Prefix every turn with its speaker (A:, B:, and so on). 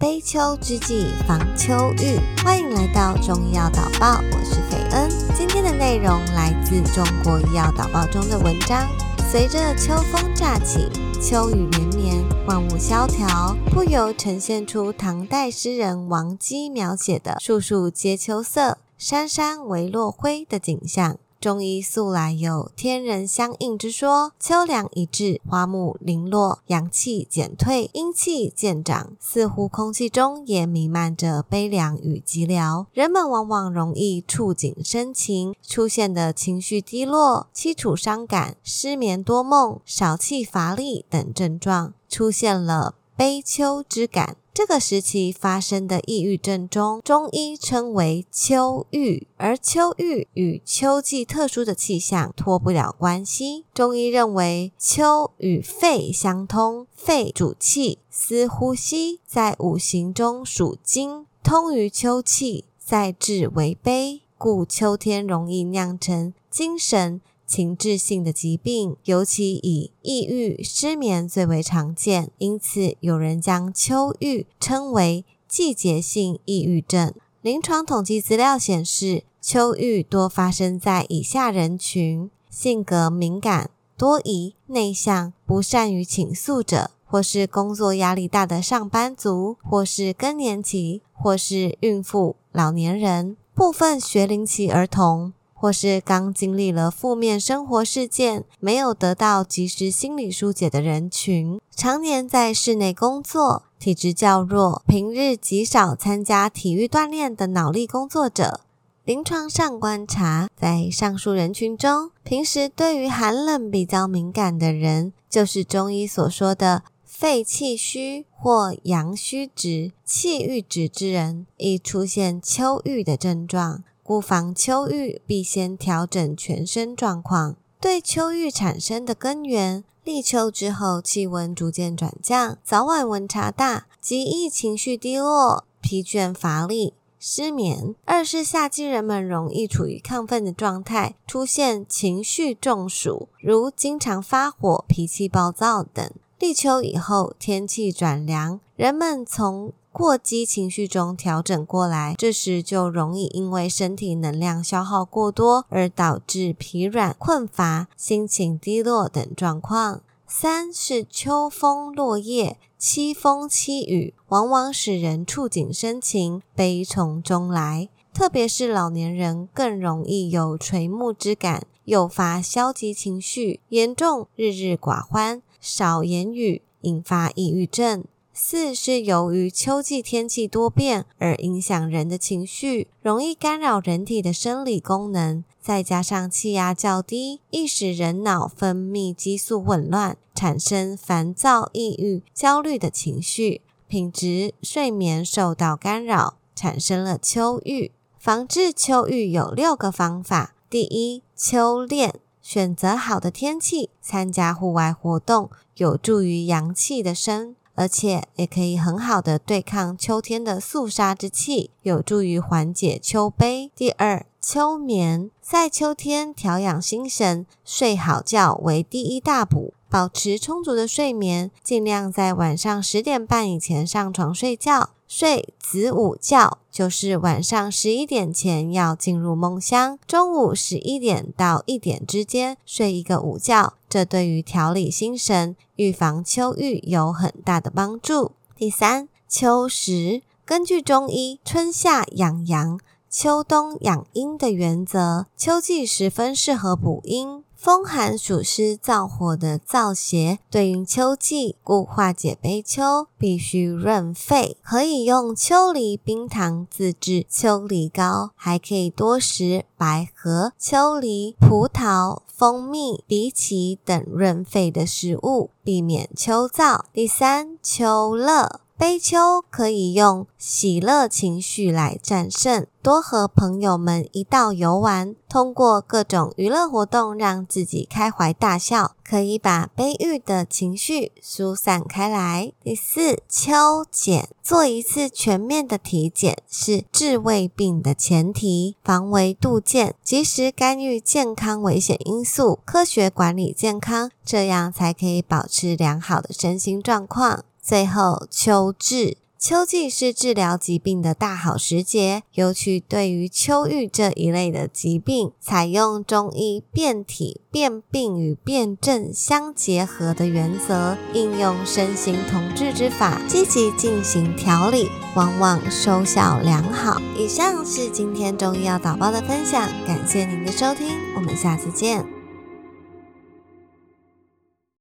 A: 悲秋之际防秋郁，欢迎来到中医药导报，我是斐恩。今天的内容来自《中国医药导报》中的文章。随着秋风乍起，秋雨绵绵，万物萧条，不由呈现出唐代诗人王姬描写的“树树皆秋色，山山唯落晖”的景象。中医素来有天人相应之说，秋凉已至，花木零落，阳气减退，阴气渐长，似乎空气中也弥漫着悲凉与寂寥。人们往往容易触景生情，出现的情绪低落、凄楚伤感、失眠多梦、少气乏力等症状，出现了悲秋之感。这个时期发生的抑郁症中，中医称为秋郁，而秋郁与秋季特殊的气象脱不了关系。中医认为，秋与肺相通，肺主气，司呼吸，在五行中属金，通于秋气，在治为悲，故秋天容易酿成精神。情志性的疾病，尤其以抑郁、失眠最为常见，因此有人将秋郁称为季节性抑郁症。临床统计资料显示，秋郁多发生在以下人群：性格敏感、多疑、内向、不善于倾诉者，或是工作压力大的上班族，或是更年期，或是孕妇、老年人，部分学龄期儿童。或是刚经历了负面生活事件，没有得到及时心理疏解的人群，常年在室内工作、体质较弱、平日极少参加体育锻炼的脑力工作者，临床上观察，在上述人群中，平时对于寒冷比较敏感的人，就是中医所说的肺气虚或阳虚直、气郁直之人，易出现秋郁的症状。故防秋郁，必先调整全身状况。对秋郁产生的根源，立秋之后气温逐渐转降，早晚温差大，极易情绪低落、疲倦乏力、失眠。二是夏季人们容易处于亢奋的状态，出现情绪中暑，如经常发火、脾气暴躁等。立秋以后，天气转凉，人们从过激情绪中调整过来，这时就容易因为身体能量消耗过多而导致疲软、困乏、心情低落等状况。三是秋风落叶，凄风凄雨，往往使人触景生情，悲从中来。特别是老年人更容易有垂暮之感，诱发消极情绪，严重日日寡欢，少言语，引发抑郁症。四是由于秋季天气多变而影响人的情绪，容易干扰人体的生理功能，再加上气压较低，易使人脑分泌激素紊乱，产生烦躁、抑郁、焦虑的情绪，品质睡眠受到干扰，产生了秋郁。防治秋郁有六个方法：第一，秋练，选择好的天气参加户外活动，有助于阳气的生。而且也可以很好的对抗秋天的肃杀之气，有助于缓解秋悲。第二，秋眠，在秋天调养心神，睡好觉为第一大补。保持充足的睡眠，尽量在晚上十点半以前上床睡觉。睡子午觉，就是晚上十一点前要进入梦乡，中午十一点到一点之间睡一个午觉，这对于调理心神、预防秋郁有很大的帮助。第三，秋食，根据中医春夏养阳、秋冬养阴的原则，秋季十分适合补阴。风寒暑湿燥火的燥邪对应秋季，故化解悲秋必须润肺。可以用秋梨冰糖自制秋梨膏，还可以多食百合、秋梨、葡萄、蜂蜜、荸荠等润肺的食物，避免秋燥。第三，秋乐。悲秋可以用喜乐情绪来战胜，多和朋友们一道游玩，通过各种娱乐活动让自己开怀大笑，可以把悲郁的情绪疏散开来。第四，秋检做一次全面的体检是治胃病的前提，防微杜渐，及时干预健康危险因素，科学管理健康，这样才可以保持良好的身心状况。最后，秋至秋季是治疗疾病的大好时节，尤其对于秋郁这一类的疾病，采用中医变体、变病与辨证相结合的原则，应用身心同治之法，积极进行调理，往往收效良好。以上是今天中医药导报的分享，感谢您的收听，我们下次见。